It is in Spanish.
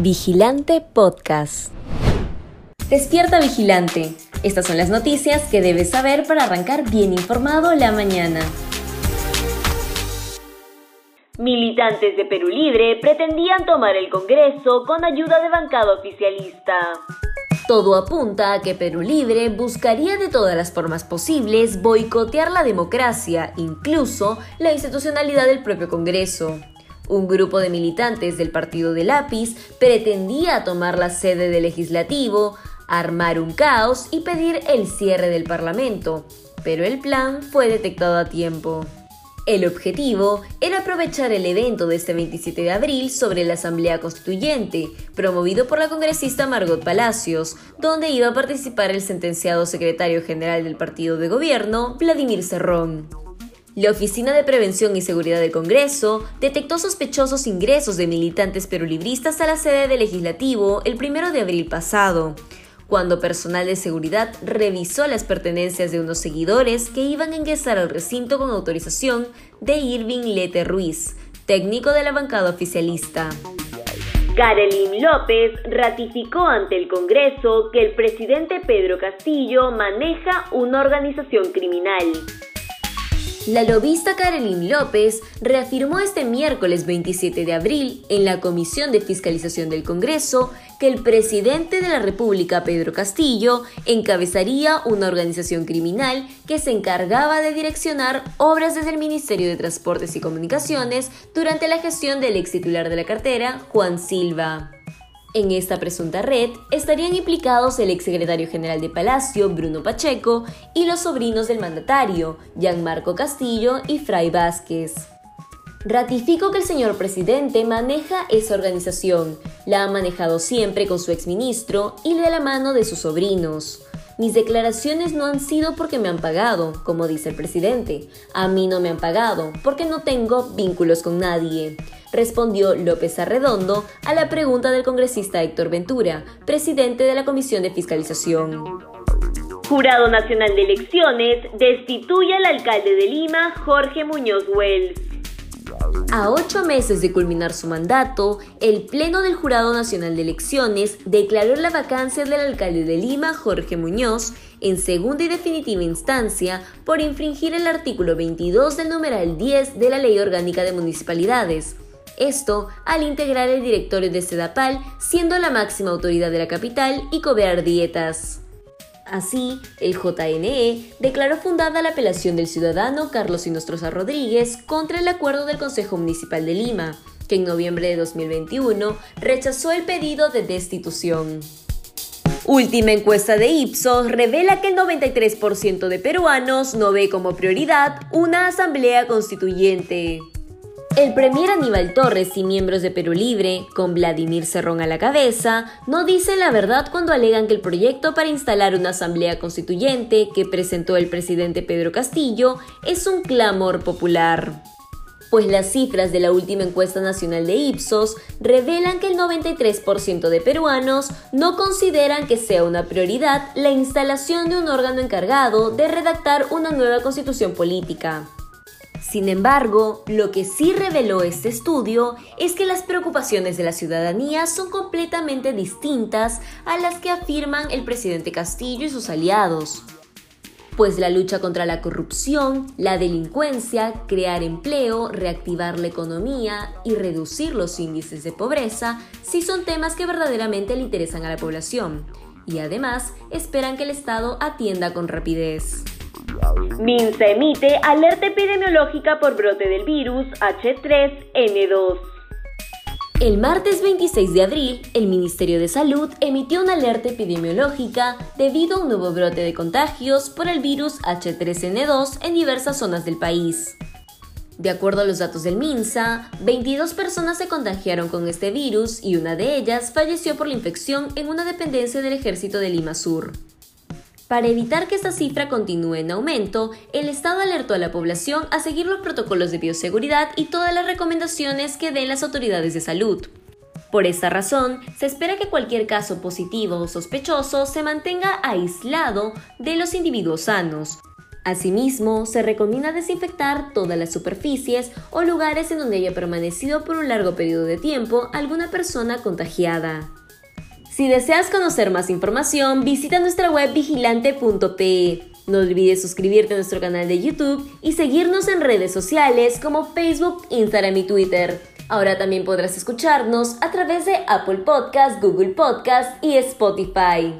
Vigilante Podcast. Despierta Vigilante. Estas son las noticias que debes saber para arrancar bien informado la mañana. Militantes de Perú Libre pretendían tomar el Congreso con ayuda de bancada oficialista. Todo apunta a que Perú Libre buscaría de todas las formas posibles boicotear la democracia, incluso la institucionalidad del propio Congreso. Un grupo de militantes del partido de Lápiz pretendía tomar la sede del legislativo, armar un caos y pedir el cierre del Parlamento, pero el plan fue detectado a tiempo. El objetivo era aprovechar el evento de este 27 de abril sobre la Asamblea Constituyente, promovido por la congresista Margot Palacios, donde iba a participar el sentenciado secretario general del partido de gobierno, Vladimir Cerrón. La Oficina de Prevención y Seguridad del Congreso detectó sospechosos ingresos de militantes perulibristas a la sede del legislativo el 1 de abril pasado cuando personal de seguridad revisó las pertenencias de unos seguidores que iban a ingresar al recinto con autorización de Irving Lete Ruiz, técnico de la bancada oficialista. Karelin López ratificó ante el Congreso que el presidente Pedro Castillo maneja una organización criminal. La lobista Karelin López reafirmó este miércoles 27 de abril en la Comisión de Fiscalización del Congreso que el presidente de la República, Pedro Castillo, encabezaría una organización criminal que se encargaba de direccionar obras desde el Ministerio de Transportes y Comunicaciones durante la gestión del ex titular de la cartera, Juan Silva. En esta presunta red estarían implicados el exsecretario general de Palacio, Bruno Pacheco, y los sobrinos del mandatario, Gianmarco Castillo y Fray Vázquez. Ratifico que el señor presidente maneja esa organización, la ha manejado siempre con su exministro y de la mano de sus sobrinos. Mis declaraciones no han sido porque me han pagado, como dice el presidente. A mí no me han pagado porque no tengo vínculos con nadie respondió López Arredondo a la pregunta del congresista Héctor Ventura, presidente de la Comisión de Fiscalización. Jurado Nacional de Elecciones destituye al alcalde de Lima, Jorge Muñoz Wells. A ocho meses de culminar su mandato, el Pleno del Jurado Nacional de Elecciones declaró la vacancia del alcalde de Lima, Jorge Muñoz, en segunda y definitiva instancia por infringir el artículo 22 del numeral 10 de la Ley Orgánica de Municipalidades, esto al integrar el directorio de Sedapal, siendo la máxima autoridad de la capital y cobrar dietas. Así, el JNE declaró fundada la apelación del ciudadano Carlos Sinostroza Rodríguez contra el acuerdo del Consejo Municipal de Lima, que en noviembre de 2021 rechazó el pedido de destitución. Última encuesta de Ipsos revela que el 93% de peruanos no ve como prioridad una asamblea constituyente. El premier Aníbal Torres y miembros de Perú Libre, con Vladimir Cerrón a la cabeza, no dicen la verdad cuando alegan que el proyecto para instalar una asamblea constituyente que presentó el presidente Pedro Castillo es un clamor popular. Pues las cifras de la última encuesta nacional de Ipsos revelan que el 93% de peruanos no consideran que sea una prioridad la instalación de un órgano encargado de redactar una nueva constitución política. Sin embargo, lo que sí reveló este estudio es que las preocupaciones de la ciudadanía son completamente distintas a las que afirman el presidente Castillo y sus aliados. Pues la lucha contra la corrupción, la delincuencia, crear empleo, reactivar la economía y reducir los índices de pobreza sí son temas que verdaderamente le interesan a la población. Y además esperan que el Estado atienda con rapidez. MINSA emite alerta epidemiológica por brote del virus H3N2. El martes 26 de abril, el Ministerio de Salud emitió una alerta epidemiológica debido a un nuevo brote de contagios por el virus H3N2 en diversas zonas del país. De acuerdo a los datos del MINSA, 22 personas se contagiaron con este virus y una de ellas falleció por la infección en una dependencia del ejército de Lima Sur. Para evitar que esta cifra continúe en aumento, el Estado alertó a la población a seguir los protocolos de bioseguridad y todas las recomendaciones que den las autoridades de salud. Por esta razón, se espera que cualquier caso positivo o sospechoso se mantenga aislado de los individuos sanos. Asimismo, se recomienda desinfectar todas las superficies o lugares en donde haya permanecido por un largo periodo de tiempo alguna persona contagiada. Si deseas conocer más información, visita nuestra web vigilante.pe. No olvides suscribirte a nuestro canal de YouTube y seguirnos en redes sociales como Facebook, Instagram y Twitter. Ahora también podrás escucharnos a través de Apple Podcast, Google Podcast y Spotify.